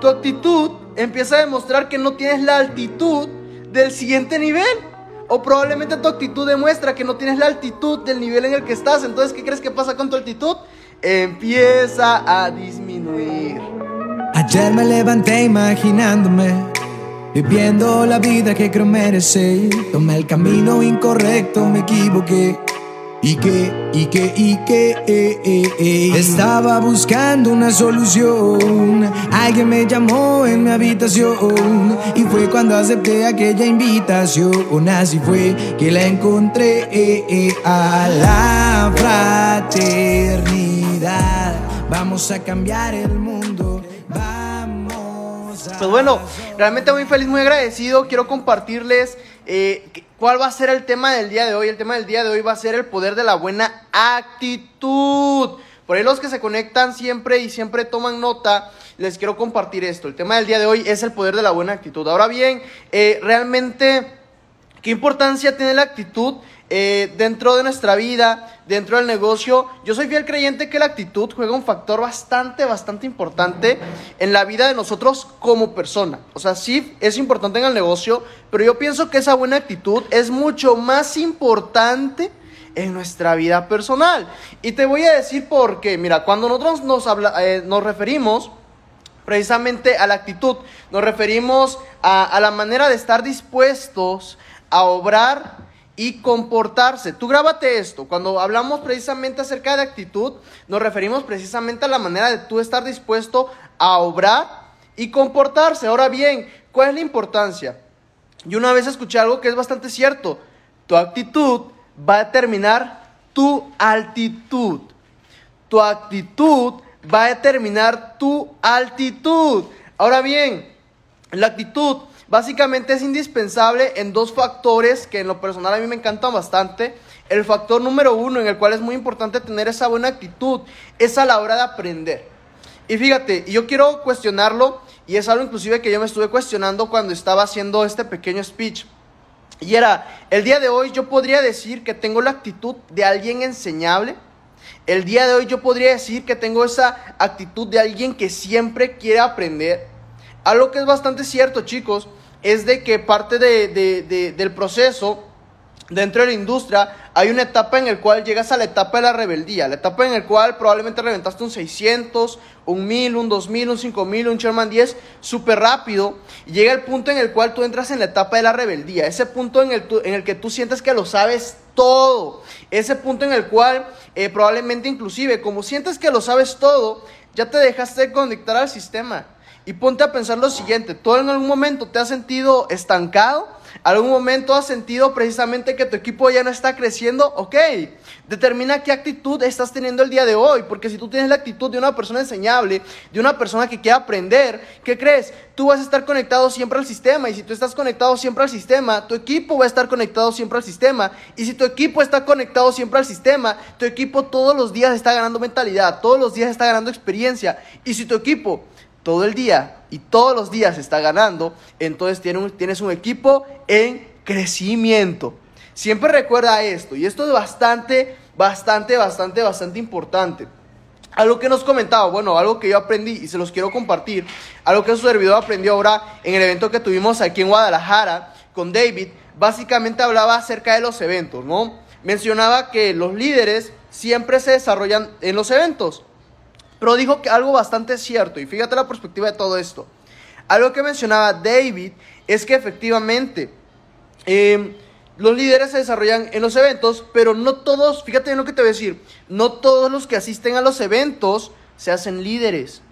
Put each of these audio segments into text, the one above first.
tu actitud empieza a demostrar que no tienes la altitud del siguiente nivel. O probablemente tu actitud demuestra que no tienes la altitud del nivel en el que estás. Entonces, ¿qué crees que pasa con tu actitud? Empieza a disminuir. Ayer me levanté imaginándome, viviendo la vida que creo merecer. Tomé el camino incorrecto, me equivoqué. Y que, y que, y que, eh, eh, eh. estaba buscando una solución. Alguien me llamó en mi habitación y fue cuando acepté aquella invitación. Así fue que la encontré a la fraternidad. Vamos a cambiar el mundo. Pues bueno, realmente muy feliz, muy agradecido. Quiero compartirles eh, ¿Cuál va a ser el tema del día de hoy? El tema del día de hoy va a ser el poder de la buena actitud. Por ahí los que se conectan siempre y siempre toman nota, les quiero compartir esto. El tema del día de hoy es el poder de la buena actitud. Ahora bien, eh, realmente, ¿qué importancia tiene la actitud eh, dentro de nuestra vida, dentro del negocio, yo soy fiel creyente que la actitud juega un factor bastante, bastante importante en la vida de nosotros como persona. O sea, sí es importante en el negocio, pero yo pienso que esa buena actitud es mucho más importante en nuestra vida personal. Y te voy a decir por qué. Mira, cuando nosotros nos, eh, nos referimos precisamente a la actitud, nos referimos a la manera de estar dispuestos a obrar y comportarse. Tú grábate esto. Cuando hablamos precisamente acerca de actitud, nos referimos precisamente a la manera de tú estar dispuesto a obrar y comportarse. Ahora bien, ¿cuál es la importancia? Yo una vez escuché algo que es bastante cierto. Tu actitud va a determinar tu altitud. Tu actitud va a determinar tu altitud. Ahora bien, la actitud Básicamente es indispensable en dos factores que en lo personal a mí me encantan bastante. El factor número uno en el cual es muy importante tener esa buena actitud es a la hora de aprender. Y fíjate, yo quiero cuestionarlo y es algo inclusive que yo me estuve cuestionando cuando estaba haciendo este pequeño speech. Y era, el día de hoy yo podría decir que tengo la actitud de alguien enseñable. El día de hoy yo podría decir que tengo esa actitud de alguien que siempre quiere aprender. Algo que es bastante cierto, chicos, es de que parte del proceso dentro de la industria hay una etapa en la cual llegas a la etapa de la rebeldía, la etapa en la cual probablemente reventaste un 600, un 1000, un 2000, un 5000, un Sherman 10 súper rápido y llega el punto en el cual tú entras en la etapa de la rebeldía, ese punto en el, en el que tú sientes que lo sabes todo, ese punto en el cual eh, probablemente inclusive como sientes que lo sabes todo, ya te dejaste conectar al sistema y ponte a pensar lo siguiente, ¿tú en algún momento te has sentido estancado? ¿Algún momento has sentido precisamente que tu equipo ya no está creciendo? Ok, determina qué actitud estás teniendo el día de hoy, porque si tú tienes la actitud de una persona enseñable, de una persona que quiere aprender, ¿qué crees? Tú vas a estar conectado siempre al sistema, y si tú estás conectado siempre al sistema, tu equipo va a estar conectado siempre al sistema, y si tu equipo está conectado siempre al sistema, tu equipo todos los días está ganando mentalidad, todos los días está ganando experiencia, y si tu equipo todo el día y todos los días está ganando, entonces tienes un, equipo en crecimiento. Siempre recuerda esto, y esto es bastante, bastante, bastante, bastante importante. Algo que nos comentaba, bueno, algo que yo aprendí y se los quiero compartir, algo que su servidor aprendió ahora en el evento que tuvimos aquí en Guadalajara con David, básicamente hablaba acerca de los eventos, ¿no? Mencionaba que los líderes siempre se desarrollan en los eventos. Pero dijo que algo bastante cierto, y fíjate la perspectiva de todo esto. Algo que mencionaba David es que efectivamente em, los líderes se desarrollan en los eventos, pero no todos, fíjate en lo que te voy a decir, no todos los que asisten a los eventos se hacen líderes.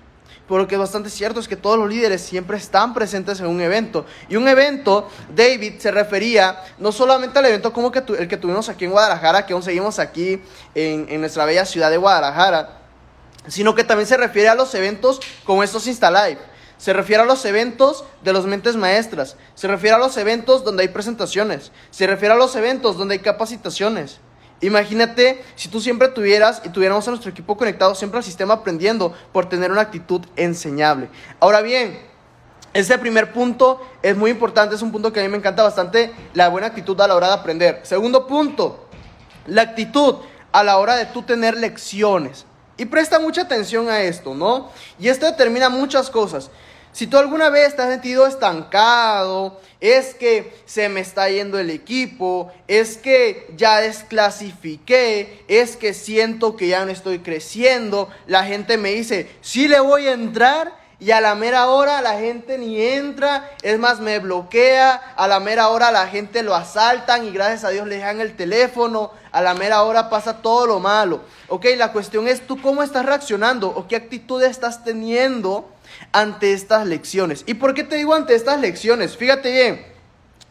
Pero lo que es bastante cierto es que todos los líderes siempre están presentes en un evento. Y un evento, David se refería no solamente al evento como que el que tuvimos aquí en Guadalajara, que aún seguimos aquí en, en nuestra bella ciudad de Guadalajara, sino que también se refiere a los eventos como estos InstaLive. Se refiere a los eventos de los mentes maestras. Se refiere a los eventos donde hay presentaciones. Se refiere a los eventos donde hay capacitaciones. Imagínate si tú siempre tuvieras y tuviéramos a nuestro equipo conectado siempre al sistema aprendiendo por tener una actitud enseñable. Ahora bien, este primer punto es muy importante, es un punto que a mí me encanta bastante, la buena actitud a la hora de aprender. Segundo punto, la actitud a la hora de tú tener lecciones. Y presta mucha atención a esto, ¿no? Y esto determina muchas cosas. Si tú alguna vez te has sentido estancado, es que se me está yendo el equipo, es que ya desclasifiqué, es que siento que ya no estoy creciendo, la gente me dice, sí le voy a entrar y a la mera hora la gente ni entra, es más, me bloquea, a la mera hora la gente lo asaltan y gracias a Dios le dejan el teléfono, a la mera hora pasa todo lo malo. Ok, la cuestión es tú cómo estás reaccionando o qué actitud estás teniendo ante estas lecciones. ¿Y por qué te digo ante estas lecciones? Fíjate bien,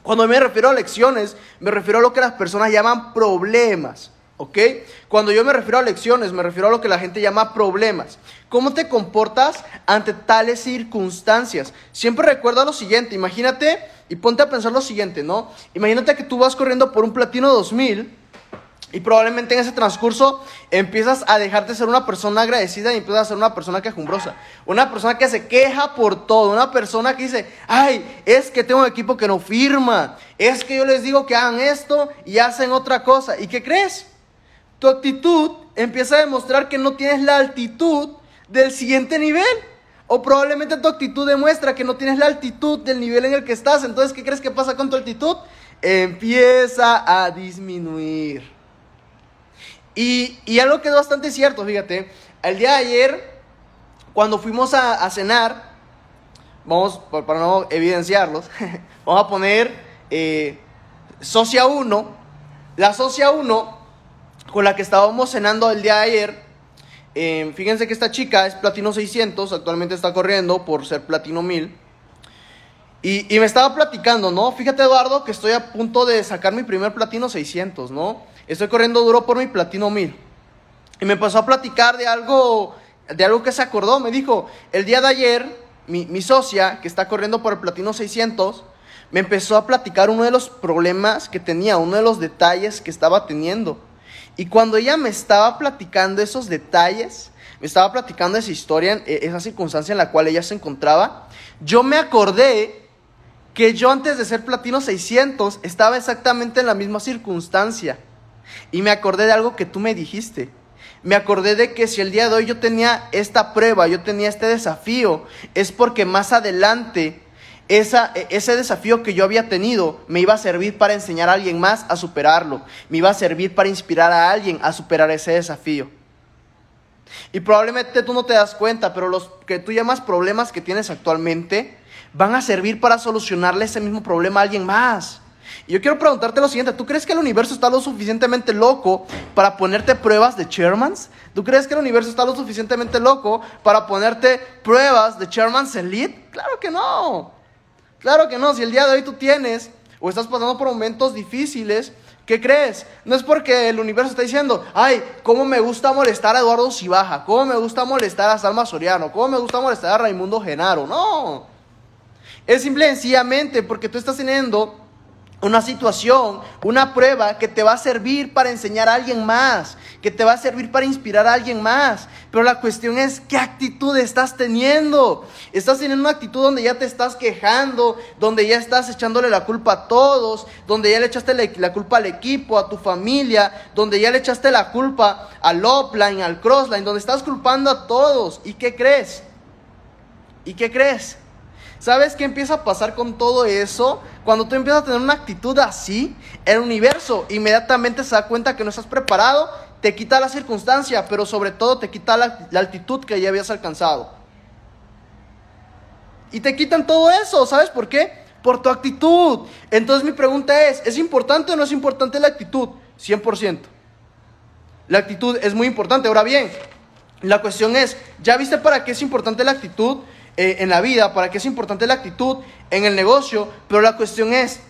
cuando me refiero a lecciones, me refiero a lo que las personas llaman problemas. ¿Ok? Cuando yo me refiero a lecciones, me refiero a lo que la gente llama problemas. ¿Cómo te comportas ante tales circunstancias? Siempre recuerda lo siguiente, imagínate y ponte a pensar lo siguiente, ¿no? Imagínate que tú vas corriendo por un platino 2000 y probablemente en ese transcurso empiezas a dejarte ser una persona agradecida y empiezas a ser una persona quejumbrosa. Una persona que se queja por todo. Una persona que dice, ay, es que tengo un equipo que no firma. Es que yo les digo que hagan esto y hacen otra cosa. ¿Y qué crees? Tu actitud empieza a demostrar que no tienes la altitud del siguiente nivel. O probablemente tu actitud demuestra que no tienes la altitud del nivel en el que estás. Entonces, ¿qué crees que pasa con tu actitud? Empieza a disminuir. Y, algo que es bastante cierto, fíjate, el día de ayer, cuando fuimos a, cenar, vamos, para no evidenciarlos, vamos a poner eh, Socia 1, la Socia 1 con la que estábamos cenando el día de ayer, eh, fíjense que esta chica es Platino 600, actualmente está corriendo por ser Platino 1000. Y, me estaba platicando, ¿no? Fíjate, Eduardo, que estoy a punto de sacar mi primer Platino 600, ¿no? Estoy corriendo duro por mi platino 1000. Y me pasó a platicar de algo, de algo que se acordó. Me dijo, el día de ayer, mi, mi socia, que está corriendo por el platino 600, me empezó a platicar uno de los problemas que tenía, uno de los detalles que estaba teniendo. Y cuando ella me estaba platicando esos detalles, me estaba platicando esa historia, e, esa circunstancia en la cual ella se encontraba, yo me acordé que yo antes de ser platino 600 estaba exactamente en la misma circunstancia. Y me acordé de algo que tú me dijiste. Me acordé de que si el día de hoy yo tenía esta prueba, yo tenía este desafío, es porque más adelante esa, ese desafío que yo había tenido me iba a servir para enseñar a alguien más a superarlo. Me iba a servir para inspirar a alguien a superar ese desafío. Y probablemente tú no te das cuenta, pero los que tú llamas problemas que tienes actualmente van a servir para solucionarle ese mismo problema a alguien más. Y yo quiero preguntarte lo siguiente, ¿tú crees que el universo está lo suficientemente loco para ponerte pruebas de Chairmans? ¿Tú crees que el universo está lo suficientemente loco para ponerte pruebas de Chairmans Elite? Claro que no. Claro que no, si el día de hoy tú tienes o estás pasando por momentos difíciles, ¿Qué crees? No es porque el universo está diciendo, ay, cómo me gusta molestar a Eduardo Cibaja, cómo me gusta molestar a Salma Soriano, cómo me gusta molestar a Raimundo Genaro. No. Es simple y sencillamente porque tú estás teniendo una situación, una prueba que te va a servir para enseñar a alguien más, que te va a servir para inspirar a alguien más. Pero la cuestión es, ¿qué actitud estás teniendo? Estás teniendo una actitud donde ya te estás quejando, donde ya estás echándole la culpa a todos, donde ya le echaste la culpa al equipo, a tu familia, donde ya le echaste la culpa al offline, al crossline, donde estás culpando a todos. ¿Y qué crees? ¿Y qué crees? ¿Sabes qué empieza a pasar con todo eso? Cuando tú empiezas a tener una actitud así, el universo inmediatamente se da cuenta que no estás preparado, te quita la circunstancia, pero sobre todo te quita la, altitud que ya habías alcanzado. Y te quitan todo eso, ¿sabes por qué? Por tu actitud. Entonces mi pregunta es, ¿es importante o no es importante la actitud? 100%. La actitud es muy importante. Ahora bien, la cuestión es, ¿ya viste para qué es importante la actitud? Eh, en la vida, para qué es importante la actitud en el negocio, pero la cuestión es,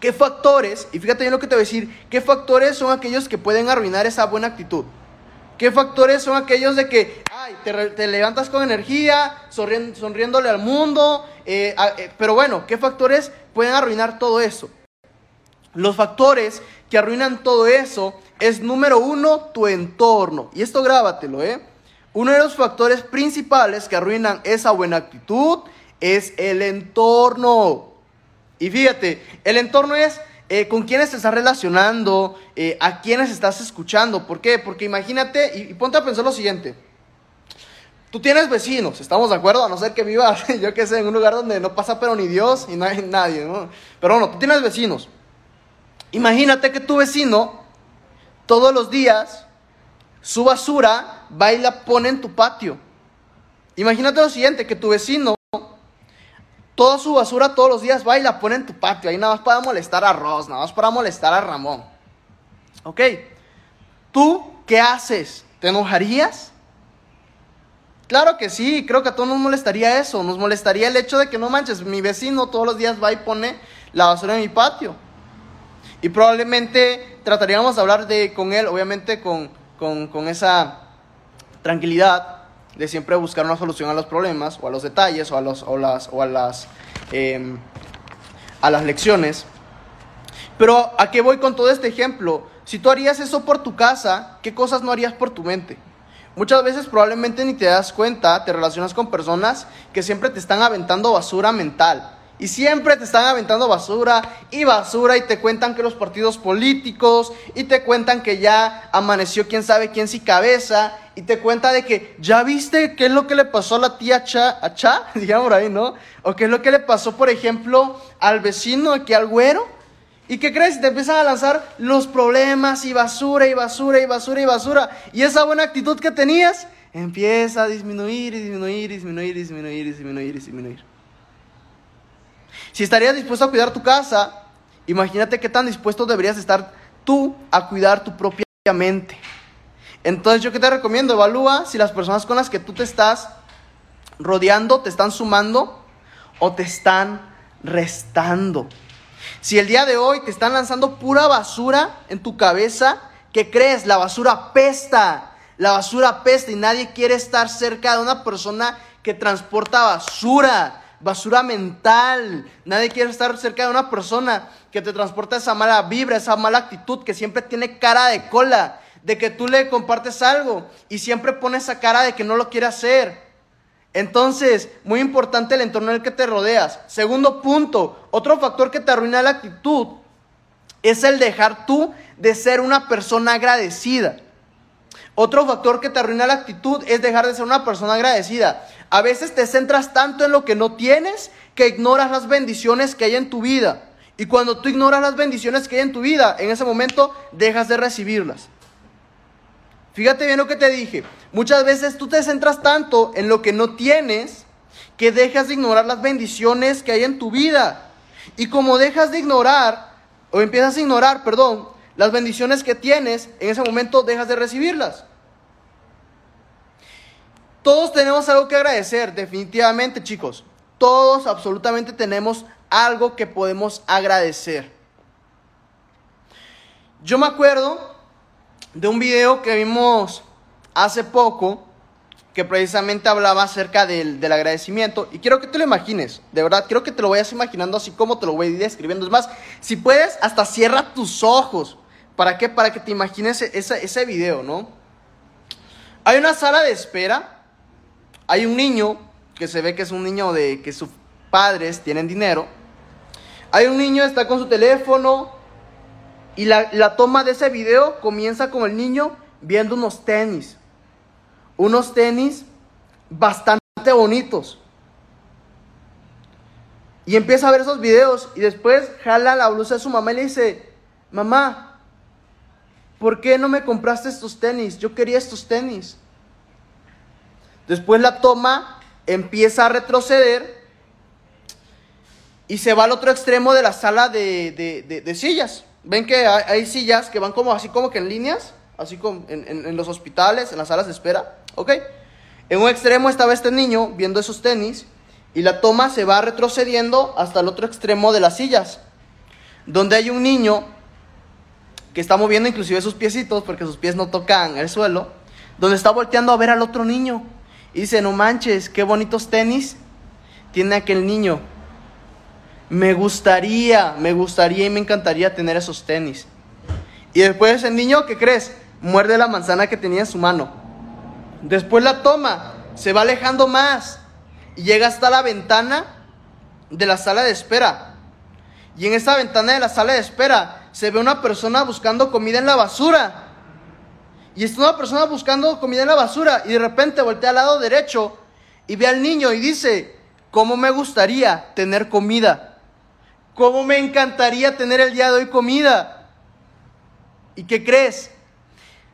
¿qué factores, y fíjate bien lo que te voy a decir, qué factores son aquellos que pueden arruinar esa buena actitud? ¿Qué factores son aquellos de que, ay, te, levantas con energía, sonriéndole al mundo? Eh, eh, pero bueno, ¿qué factores pueden arruinar todo eso? Los factores que arruinan todo eso es número uno, tu entorno. Y esto grábatelo, ¿eh? Uno de los factores principales que arruinan esa buena actitud es el entorno. Y fíjate, el entorno es eh, con quiénes te estás relacionando, eh, a quiénes estás escuchando. ¿Por qué? Porque imagínate, y, ponte a pensar lo siguiente. Tú tienes vecinos, ¿estamos de acuerdo? A no ser que vivas, yo qué sé, en un lugar donde no pasa pero ni Dios y no hay nadie, ¿no? Pero bueno, tú tienes vecinos. Imagínate que tu vecino todos los días su basura va y la pone en tu patio. Imagínate lo siguiente, que tu vecino toda su basura todos los días va y la pone en tu patio. Ahí nada más para molestar a Ross, nada más para molestar a Ramón. ¿Ok? ¿Tú qué haces? ¿Te enojarías? Claro que sí, creo que a todos nos molestaría eso. Nos molestaría el hecho de que no manches, mi vecino todos los días va y pone la basura en mi patio. Y probablemente trataríamos de hablar de, con él, obviamente con, con, esa tranquilidad de siempre buscar una solución a los problemas o a los detalles o a, los, o las, o a, las, em, a las lecciones. Pero ¿a qué voy con todo este ejemplo? Si tú harías eso por tu casa, ¿qué cosas no harías por tu mente? Muchas veces probablemente ni te das cuenta, te relacionas con personas que siempre te están aventando basura mental y siempre te están aventando basura y basura y te cuentan que los partidos políticos y te cuentan que ya amaneció quién sabe quién si cabeza y te cuenta de que ya viste qué es lo que le pasó a la tía Cha, a Cha, digamos ahí, ¿no? O qué es lo que le pasó, por ejemplo, al vecino aquí al güero. ¿Y qué crees? Te empiezan a lanzar los problemas y basura y basura y basura y basura. Y esa buena actitud que tenías empieza a disminuir y disminuir y disminuir y disminuir y disminuir y disminuir. Si estarías dispuesto a cuidar tu casa, imagínate qué tan dispuesto deberías estar tú a cuidar tu propia mente. Entonces yo que te recomiendo, evalúa si las personas con las que tú te estás rodeando te están sumando o te están restando. Si el día de hoy te están lanzando pura basura en tu cabeza, ¿qué crees? La basura pesta. La basura pesta y nadie quiere estar cerca de una persona que transporta basura basura mental. Nadie quiere estar cerca de una persona que te transporta esa mala vibra, esa mala actitud, que siempre tiene cara de cola, de que tú le compartes algo y siempre pone esa cara de que no lo quiere hacer. Entonces, muy importante el entorno en el que te rodeas. Segundo punto, otro factor que te arruina la actitud es el dejar tú de ser una persona agradecida. Otro factor que te arruina la actitud es dejar de ser una persona agradecida. A veces te centras tanto en lo que no tienes que ignoras las bendiciones que hay en tu vida. Y cuando tú ignoras las bendiciones que hay en tu vida, en ese momento dejas de recibirlas. Fíjate bien lo que te dije. Muchas veces tú te centras tanto en lo que no tienes que dejas de ignorar las bendiciones que hay en tu vida. Y como dejas de ignorar, o empiezas a ignorar, perdón, las bendiciones que tienes, en ese momento dejas de recibirlas. Todos tenemos algo que agradecer, definitivamente chicos. Todos absolutamente tenemos algo que podemos agradecer. Yo me acuerdo de un video que vimos hace poco que precisamente hablaba acerca del, agradecimiento y quiero que te lo imagines, de verdad, quiero que te lo vayas imaginando así como te lo voy describiendo. Es más, si puedes, hasta cierra tus ojos. ¿Para qué? Para que te imagines ese, ese video, ¿no? Hay una sala de espera hay un niño que se ve que es un niño de que sus padres tienen dinero. Hay un niño, está con su teléfono y la, toma de ese video comienza con el niño viendo unos tenis. Unos tenis bastante bonitos. Y empieza a ver esos videos y después jala la blusa de su mamá y le dice, mamá, ¿por qué no me compraste estos tenis? Yo quería estos tenis. Después la toma, empieza a retroceder y se va al otro extremo de la sala de, sillas. Ven que hay, sillas que van como así como que en líneas, así como en, los hospitales, en las salas de espera, ¿ok? En un extremo estaba este niño viendo esos tenis y la toma se va retrocediendo hasta el otro extremo de las sillas, donde hay un niño que está moviendo inclusive sus piecitos porque sus pies no tocan el suelo, donde está volteando a ver al otro niño. Y dice, no manches, qué bonitos tenis tiene aquel niño. Me gustaría, me gustaría y me encantaría tener esos tenis. Y después el niño, ¿qué crees? Muerde la manzana que tenía en su mano. Después la toma, se va alejando más y llega hasta la ventana de la sala de espera. Y en esa ventana de la sala de espera se ve una persona buscando comida en la basura. Y está una persona buscando comida en la basura y de repente voltea al lado derecho y ve al niño y dice, ¿cómo me gustaría tener comida? ¿Cómo me encantaría tener el día de hoy comida? ¿Y qué crees?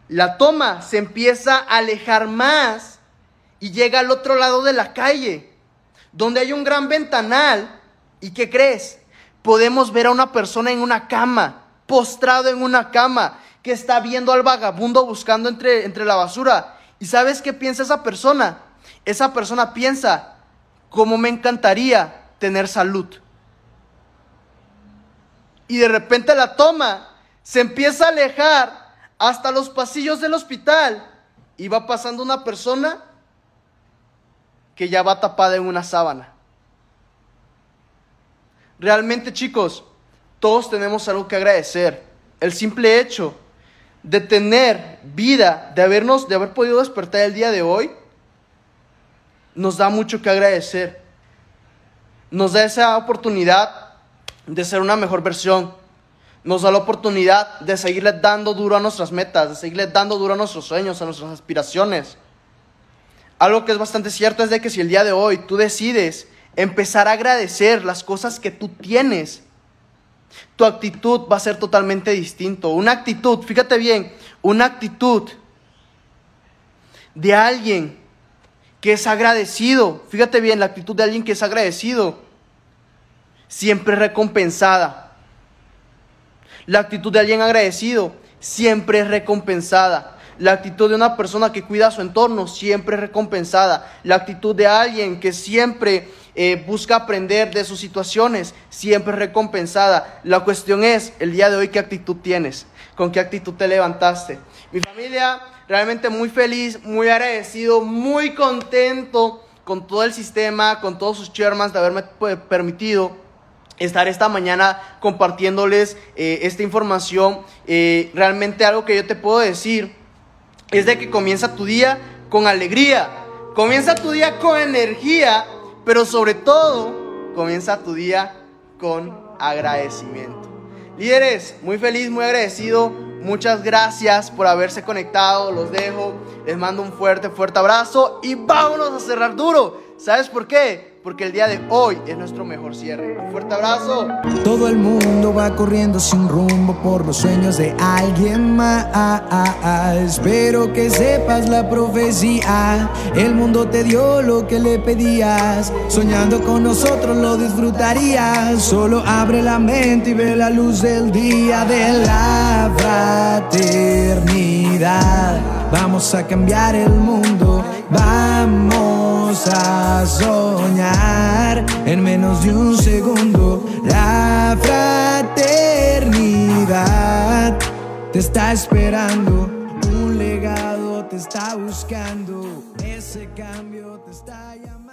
La toma se empieza a alejar más y llega al otro lado de la calle, donde hay un gran ventanal. ¿Y qué crees? Podemos ver a una persona en una cama, postrado en una cama, que está viendo al vagabundo buscando entre, entre la basura. ¿Y sabes qué piensa esa persona? Esa persona piensa, ¿cómo me encantaría tener salud? Y de repente la toma se empieza a alejar hasta los pasillos del hospital y va pasando una persona que ya va tapada en una sábana. Realmente chicos, todos tenemos algo que agradecer. El simple hecho de tener vida, de habernos, de haber podido despertar el día de hoy, nos da mucho que agradecer. Nos da esa oportunidad de ser una mejor versión. Nos da la oportunidad de seguirle dando duro a nuestras metas, de seguirle dando duro a nuestros sueños, a nuestras aspiraciones. Algo que es bastante cierto es de que si el día de hoy tú decides empezar a agradecer las cosas que tú tienes, tu actitud va a ser totalmente distinto. Una actitud, fíjate bien, una actitud de alguien que es agradecido. Fíjate bien, la actitud de alguien que es agradecido, siempre recompensada. La actitud de alguien agradecido, siempre es recompensada. La actitud de una persona que cuida su entorno, siempre es recompensada. La actitud de alguien que siempre eh, busca aprender de sus situaciones, siempre recompensada. La cuestión es, el día de hoy, ¿qué actitud tienes? ¿Con qué actitud te levantaste? Mi familia, realmente muy feliz, muy agradecido, muy contento con todo el sistema, con todos sus chairmans de haberme permitido estar esta mañana compartiéndoles eh, esta información. Eh, realmente algo que yo te puedo decir es de que comienza tu día con alegría, comienza tu día con energía pero sobre todo comienza tu día con agradecimiento. Líderes, muy feliz, muy agradecido. Muchas gracias por haberse conectado. Los dejo. Les mando un fuerte, fuerte abrazo y vámonos a cerrar duro. ¿Sabes por qué? Porque el día de hoy es nuestro mejor cierre. Un fuerte abrazo. Todo el mundo va corriendo sin rumbo por los sueños de alguien más. Espero que sepas la profecía. El mundo te dio lo que le pedías. Soñando con nosotros lo disfrutarías. Solo abre la mente y ve la luz del día de la fraternidad. Vamos a cambiar el mundo. Vamos a soñar en menos de un segundo. La fraternidad te está esperando, un legado te está buscando, ese cambio te está llamando.